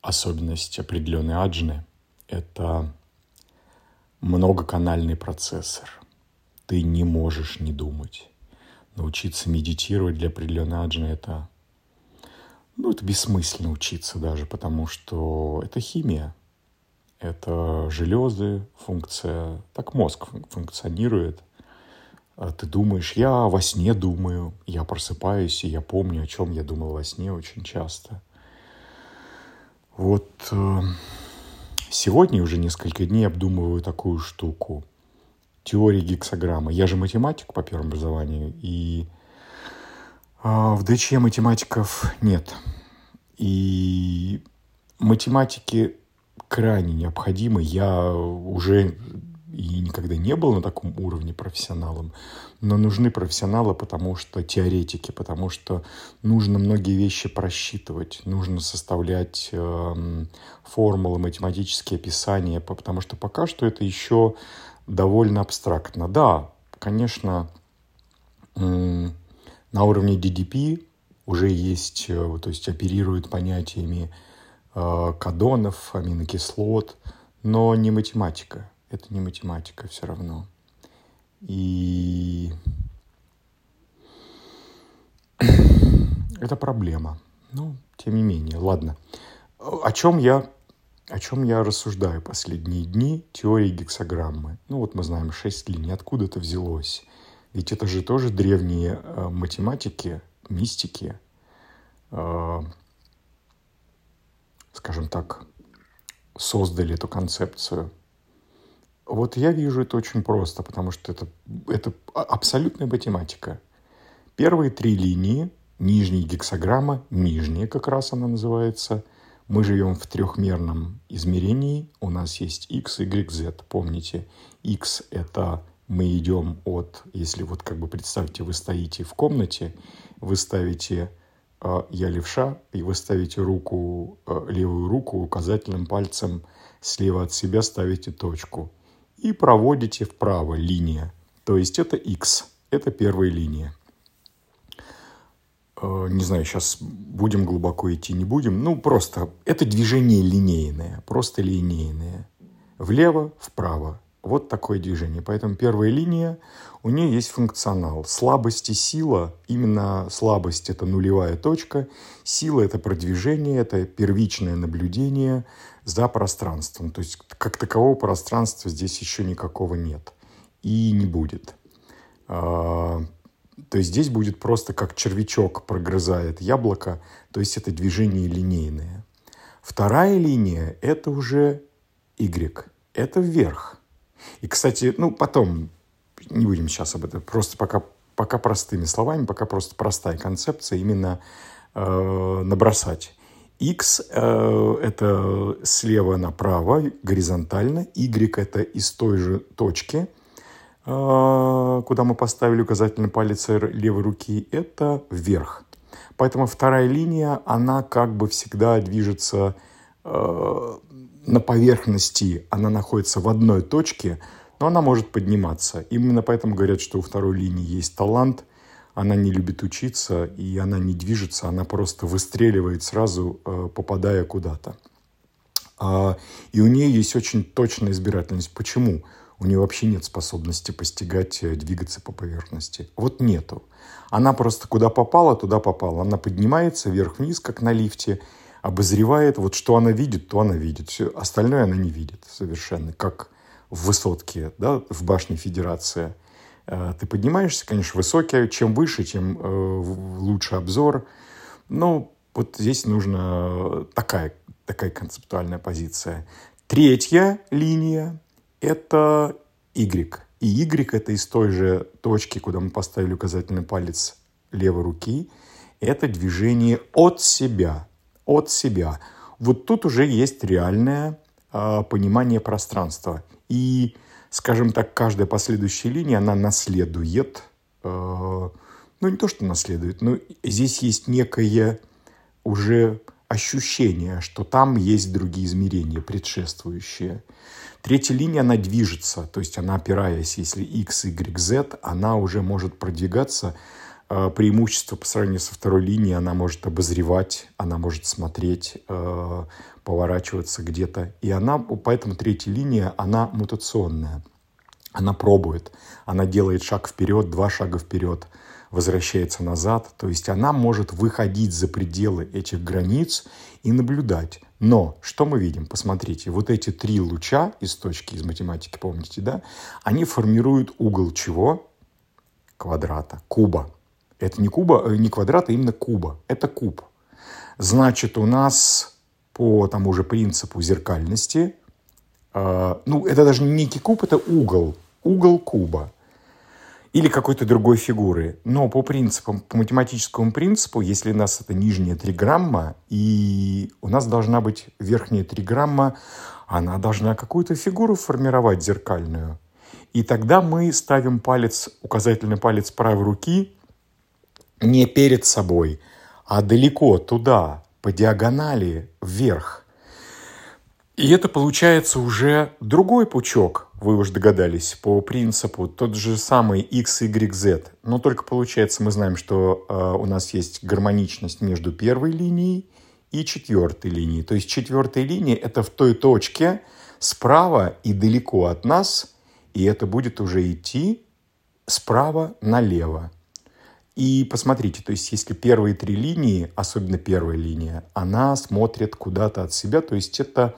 особенность определенной аджны – это многоканальный процессор. Ты не можешь не думать. Научиться медитировать для определенной аджны – это ну, это бессмысленно учиться даже, потому что это химия. Это железы, функция. Так мозг функционирует. А ты думаешь, я во сне думаю, я просыпаюсь, и я помню, о чем я думал во сне очень часто. Вот э, сегодня уже несколько дней обдумываю такую штуку. Теория гексограммы. Я же математик по первому образованию, и а, в ДЧ математиков нет. И математики крайне необходимы. Я уже и никогда не был на таком уровне профессионалом, но нужны профессионалы, потому что теоретики, потому что нужно многие вещи просчитывать, нужно составлять э, формулы, математические описания, потому что пока что это еще довольно абстрактно. Да, конечно, э, на уровне DDP уже есть, э, то есть оперируют понятиями э, кадонов, аминокислот, но не математика. Это не математика все равно. И это проблема. Ну, тем не менее, ладно. О чем я, о чем я рассуждаю последние дни? Теории гексограммы. Ну вот мы знаем шесть линий. Откуда это взялось? Ведь это же тоже древние э, математики, мистики, э, скажем так, создали эту концепцию. Вот я вижу это очень просто, потому что это, это абсолютная математика. Первые три линии, нижняя гексограмма, нижняя как раз она называется. Мы живем в трехмерном измерении. У нас есть x, y, z. Помните, x – это мы идем от, если вот как бы представьте, вы стоите в комнате, вы ставите э, я левша, и вы ставите руку, э, левую руку указательным пальцем слева от себя ставите точку и проводите вправо линия. То есть это x, это первая линия. Э, не знаю, сейчас будем глубоко идти, не будем. Ну, просто это движение линейное, просто линейное. Влево, вправо, вот такое движение. Поэтому первая линия, у нее есть функционал. Слабость и сила, именно слабость – это нулевая точка, сила – это продвижение, это первичное наблюдение за пространством. То есть как такового пространства здесь еще никакого нет и не будет. А, то есть здесь будет просто как червячок прогрызает яблоко, то есть это движение линейное. Вторая линия – это уже Y, это вверх – и, кстати, ну, потом, не будем сейчас об этом, просто пока, пока простыми словами, пока просто простая концепция именно э, набросать. X э, это слева направо, горизонтально. Y это из той же точки, э, куда мы поставили указательный палец левой руки, это вверх. Поэтому вторая линия, она как бы всегда движется э, на поверхности она находится в одной точке, но она может подниматься. Именно поэтому говорят, что у второй линии есть талант, она не любит учиться, и она не движется, она просто выстреливает сразу, э, попадая куда-то. А, и у нее есть очень точная избирательность. Почему? У нее вообще нет способности постигать, э, двигаться по поверхности. Вот нету. Она просто куда попала, туда попала. Она поднимается вверх-вниз, как на лифте, обозревает, вот что она видит, то она видит. Все остальное она не видит совершенно, как в высотке, да, в башне Федерации. Э, ты поднимаешься, конечно, высокий, чем выше, тем э, лучше обзор. Но вот здесь нужна такая, такая концептуальная позиция. Третья линия – это Y. И Y – это из той же точки, куда мы поставили указательный палец левой руки. Это движение от себя – от себя. Вот тут уже есть реальное э, понимание пространства. И, скажем так, каждая последующая линия, она наследует, э, ну не то, что наследует, но здесь есть некое уже ощущение, что там есть другие измерения, предшествующие. Третья линия, она движется, то есть она опираясь, если x, y, z, она уже может продвигаться преимущество по сравнению со второй линией. Она может обозревать, она может смотреть, э, поворачиваться где-то. И она, поэтому третья линия, она мутационная. Она пробует, она делает шаг вперед, два шага вперед, возвращается назад. То есть она может выходить за пределы этих границ и наблюдать. Но что мы видим? Посмотрите, вот эти три луча из точки из математики, помните, да? Они формируют угол чего? Квадрата, куба. Это не куба, э, не квадрат, а именно куба. Это куб. Значит, у нас по тому же принципу зеркальности, э, ну, это даже не некий куб, это угол, угол куба или какой-то другой фигуры. Но по принципам, по математическому принципу, если у нас это нижняя триграмма, и у нас должна быть верхняя триграмма, она должна какую-то фигуру формировать зеркальную. И тогда мы ставим палец, указательный палец правой руки не перед собой, а далеко туда, по диагонали, вверх. И это получается уже другой пучок, вы уже догадались, по принципу тот же самый x, y, z. Но только получается, мы знаем, что э, у нас есть гармоничность между первой линией и четвертой линией. То есть четвертая линия – это в той точке справа и далеко от нас, и это будет уже идти справа налево. И посмотрите, то есть если первые три линии, особенно первая линия, она смотрит куда-то от себя, то есть это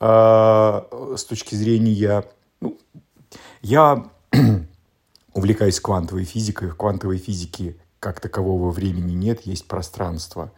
э, с точки зрения ну, я увлекаюсь квантовой физикой. В квантовой физике как такового времени нет, есть пространство.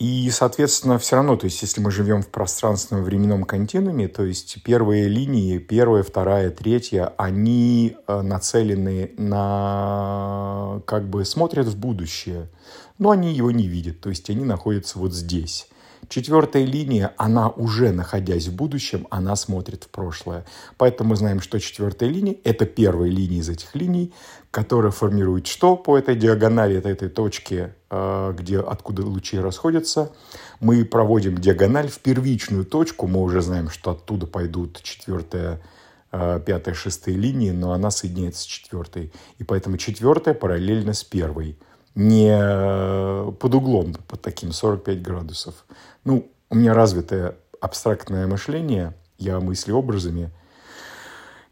И, соответственно, все равно, то есть, если мы живем в пространственном временном континууме, то есть первые линии, первая, вторая, третья, они э, нацелены на, как бы, смотрят в будущее, но они его не видят, то есть они находятся вот здесь. Четвертая линия, она уже находясь в будущем, она смотрит в прошлое. Поэтому мы знаем, что четвертая линия – это первая линия из этих линий, которая формирует что по этой диагонали, это этой точке, э, где, откуда лучи расходятся. Мы проводим диагональ в первичную точку, мы уже знаем, что оттуда пойдут четвертая, э, пятая, шестая линии, но она соединяется с четвертой. И поэтому четвертая параллельно с первой – не э, под углом, под таким 45 градусов. Ну, у меня развитое абстрактное мышление, я мыслю образами.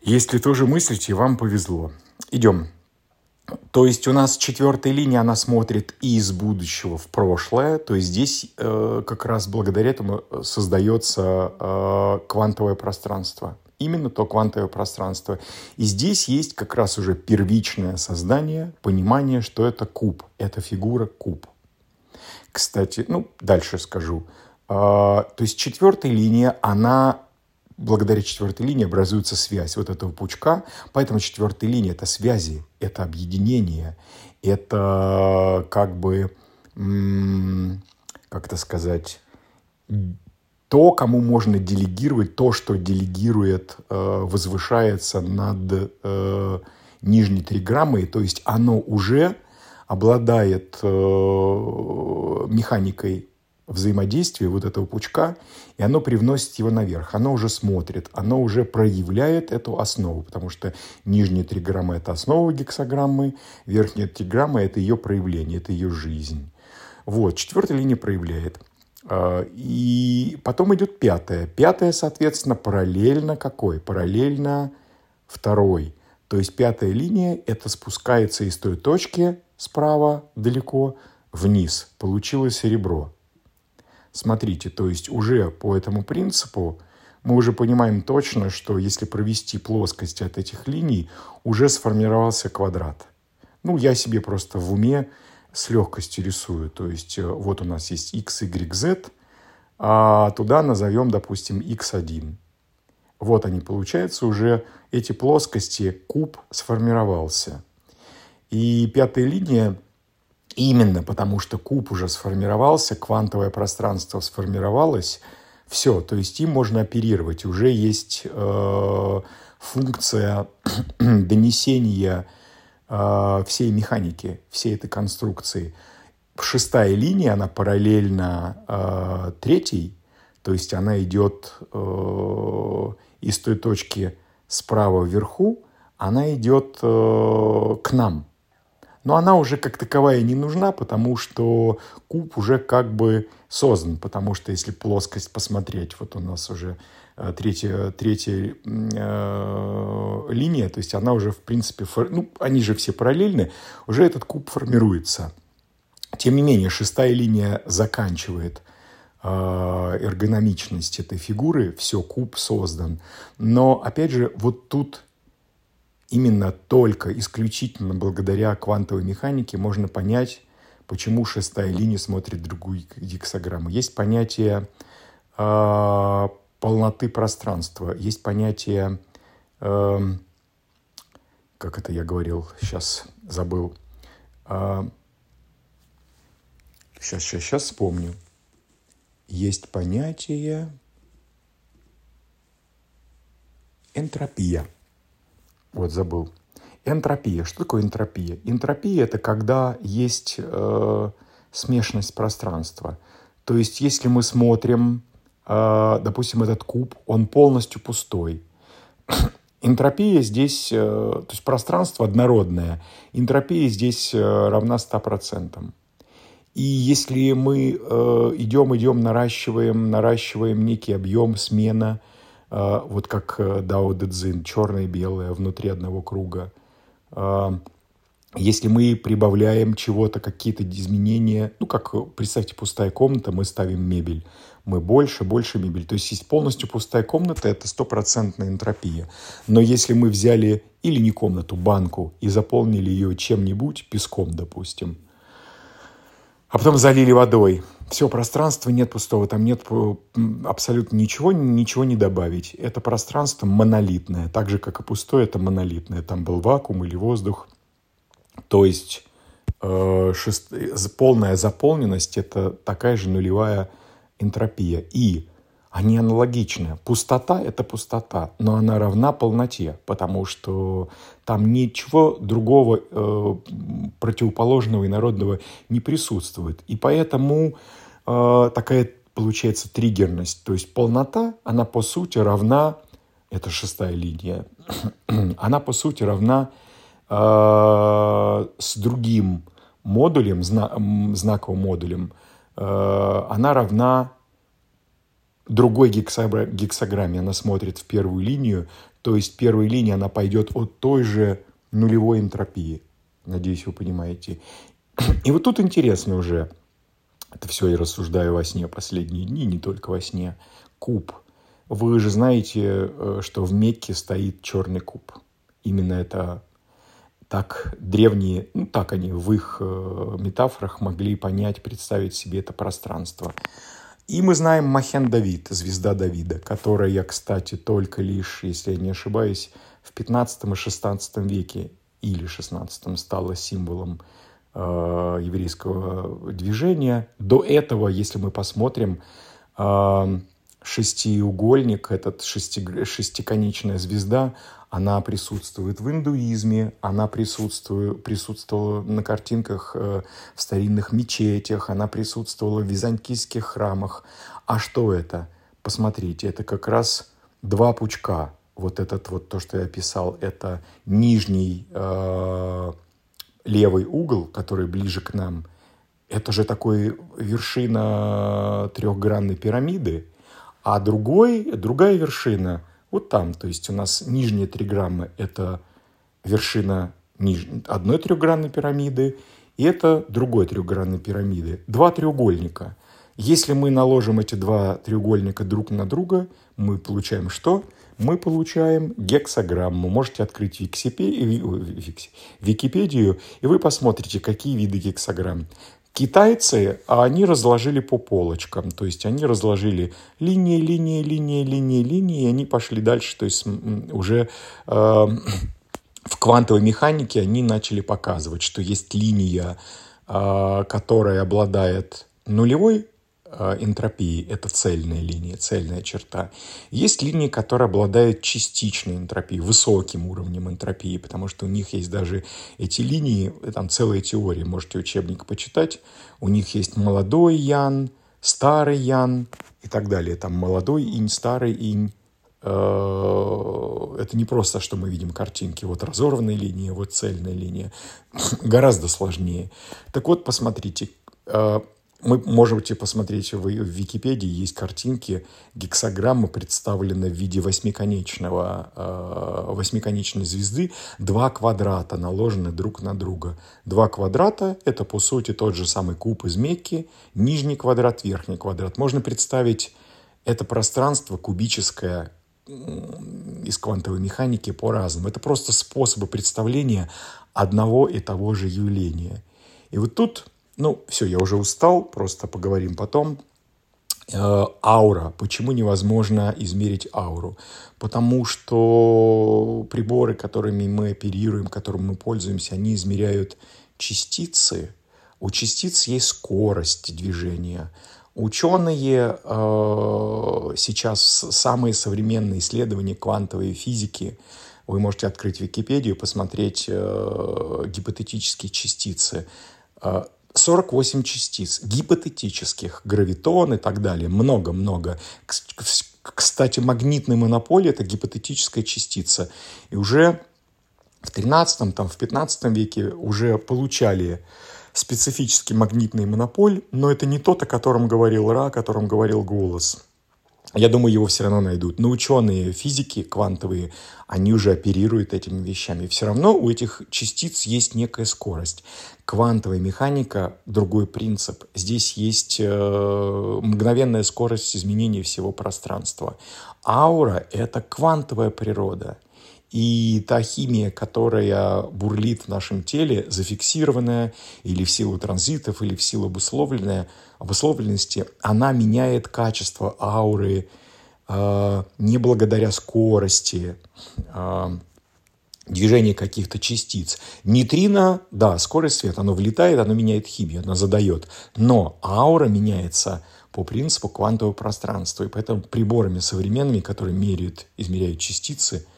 Если тоже мыслите, вам повезло. Идем. То есть у нас четвертая линия, она смотрит из будущего в прошлое. То есть здесь э, как раз благодаря этому создается э, квантовое пространство именно то квантовое пространство. И здесь есть как раз уже первичное создание, понимание, что это куб, это фигура куб. Кстати, ну, дальше скажу. А, то есть четвертая линия, она благодаря четвертой линии образуется связь вот этого пучка. Поэтому четвертая линия – это связи, это объединение, это как бы, как это сказать, то, кому можно делегировать, то, что делегирует, э, возвышается над э, нижней триграммой, то есть оно уже обладает э, механикой взаимодействия вот этого пучка, и оно привносит его наверх. Оно уже смотрит, оно уже проявляет эту основу, потому что нижняя триграмма – это основа гексограммы, верхняя триграмма – это ее проявление, это ее жизнь. Вот, четвертая линия проявляет. А, и потом идет пятая. Пятая, соответственно, параллельно какой? Параллельно второй. То есть пятая линия – это спускается из той точки справа далеко вниз. Получилось серебро. Смотрите, то есть уже по этому принципу мы уже понимаем точно, что если провести плоскость от этих линий, уже сформировался квадрат. Ну, я себе просто в уме с легкостью рисую. То есть э, вот у нас есть x, y, z, а туда назовем, допустим, x1. Вот они, получается, уже эти плоскости, куб сформировался. И пятая линия именно потому, что куб уже сформировался, квантовое пространство сформировалось, все, то есть им можно оперировать. Уже есть э, функция донесения э, всей механики, всей этой конструкции. Шестая линия, она параллельна э, третьей, то есть она идет э, из той точки справа вверху, она идет э, к нам. но она уже как таковая не нужна, потому что куб уже как бы создан, потому что если плоскость посмотреть, вот у нас уже третья, третья э, линия, то есть она уже в принципе, фор... ну, они же все параллельны, уже этот куб формируется. Тем не менее, шестая линия заканчивает э, эргономичность этой фигуры, все, куб создан. Но, опять же, вот тут именно только исключительно благодаря квантовой механике можно понять, почему шестая линия смотрит другую гексограмму. Есть понятие э, полноты пространства, есть понятие, э, как это я говорил, сейчас забыл, э, сейчас, сейчас, сейчас вспомню. Есть понятие энтропия – вот забыл. Энтропия. Что такое энтропия? Энтропия – это когда есть э, смешанность пространства. То есть, если мы смотрим, допустим, этот куб, он полностью пустой. Энтропия здесь, э, то есть пространство однородное, энтропия здесь э, равна 100%. И если мы э, идем, идем, наращиваем, наращиваем некий объем, смена – а, вот как Дао Дэ Цзин, черное и белое внутри одного круга. А, если мы прибавляем чего-то, какие-то изменения, ну, как, представьте, пустая комната, мы ставим мебель, мы больше, больше мебель. То есть, есть полностью пустая комната, это стопроцентная энтропия. Но если мы взяли или не комнату, банку, и заполнили ее чем-нибудь, песком, допустим, а потом залили водой, все пространство нет пустого, там нет абсолютно ничего, ничего не добавить. Это пространство монолитное, так же, как и пустое, это монолитное. Там был вакуум или воздух. То есть э, шест... полная заполненность – это такая же нулевая энтропия. И они аналогичны. Пустота – это пустота, но она равна полноте, потому что там ничего другого э, противоположного и народного не присутствует. И поэтому э, такая получается триггерность. То есть полнота, она по сути равна, это шестая линия, она по сути равна э, с другим модулем, зна, знаковым модулем, она равна другой гексограмме. Она смотрит в первую линию, то есть первая линия, она пойдет от той же нулевой энтропии. Надеюсь, вы понимаете. И вот тут интересно уже, это все я рассуждаю во сне последние дни, не только во сне, куб. Вы же знаете, э, что в Мекке стоит черный куб. Именно это так древние, ну так они в их э, метафорах могли понять, представить себе это пространство. И мы знаем Махен Давид, звезда Давида, которая, кстати, только лишь, если я не ошибаюсь, в 15 и 16 веке или 16 стала символом э, еврейского движения. До этого, если мы посмотрим, э, шестиугольник, этот шести, шестиконечная звезда, она присутствует в индуизме, она присутствовала на картинках э, в старинных мечетях, она присутствовала в византийских храмах. А что это? Посмотрите, это как раз два пучка. Вот этот вот то, что я описал, это нижний э, левый угол, который ближе к нам. Это же такой вершина трехгранной пирамиды. А другой, другая вершина вот там. То есть у нас нижние три грамма – это вершина ниж... одной трехгранной пирамиды, и это другой трехгранной пирамиды. Два треугольника. Если мы наложим эти два треугольника друг на друга, мы получаем что? Мы получаем гексограмму. Можете открыть Википедию, и вы посмотрите, какие виды гексограмм. Китайцы, а они разложили по полочкам, то есть они разложили линии, линии, линии, линии, линии, и они пошли дальше, то есть уже э, в квантовой механике они начали показывать, что есть линия, э, которая обладает нулевой энтропии. Это цельная линия, цельная черта. Есть линии, которые обладают частичной энтропией, высоким уровнем энтропии, потому что у них есть даже эти линии, там целая теория, можете учебник почитать. У них есть молодой ян, старый ян и так далее. Там молодой инь, старый инь, Э, это не просто, что мы видим картинки. Вот разорванная линия, вот цельная линия. Гораздо сложнее. Так вот, посмотрите. Мы можете посмотреть в, Википедии, есть картинки, гексограммы представлены в виде восьмиконечного, э, восьмиконечной звезды. Два квадрата наложены друг на друга. Два квадрата – это, по сути, тот же самый куб из Мекки. Нижний квадрат, верхний квадрат. Можно представить это пространство кубическое из квантовой механики по-разному. Это просто способы представления одного и того же явления. И вот тут, ну, все, я уже устал, просто поговорим потом. Э, аура. Почему невозможно измерить ауру? Потому что приборы, которыми мы оперируем, которыми мы пользуемся, они измеряют частицы. У частиц есть скорость движения. Ученые э, сейчас самые современные исследования квантовой физики, вы можете открыть Википедию, посмотреть э, гипотетические частицы. Э, 48 частиц гипотетических, гравитон и так далее. Много-много. Кстати, магнитная монополия – это гипотетическая частица. И уже в 13 там, в 15 веке уже получали специфический магнитный монополь, но это не тот, о котором говорил Ра, о котором говорил голос. Я думаю, его все равно найдут. Но ученые физики квантовые, они уже оперируют этими вещами. Все равно у этих частиц есть некая скорость. Квантовая механика – другой принцип. Здесь есть э, мгновенная скорость изменения всего пространства. Аура – это квантовая природа – и та химия, которая бурлит в нашем теле, зафиксированная или в силу транзитов, или в силу обусловленная, обусловленности, она меняет качество ауры э, не благодаря скорости э, движения каких-то частиц. Нейтрино, да, скорость света, оно влетает, оно меняет химию, оно задает. Но аура меняется по принципу квантового пространства. И поэтому приборами современными, которые меряют, измеряют частицы –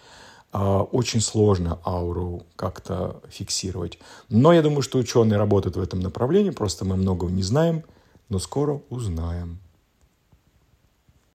очень сложно ауру как-то фиксировать. Но я думаю, что ученые работают в этом направлении, просто мы многого не знаем, но скоро узнаем.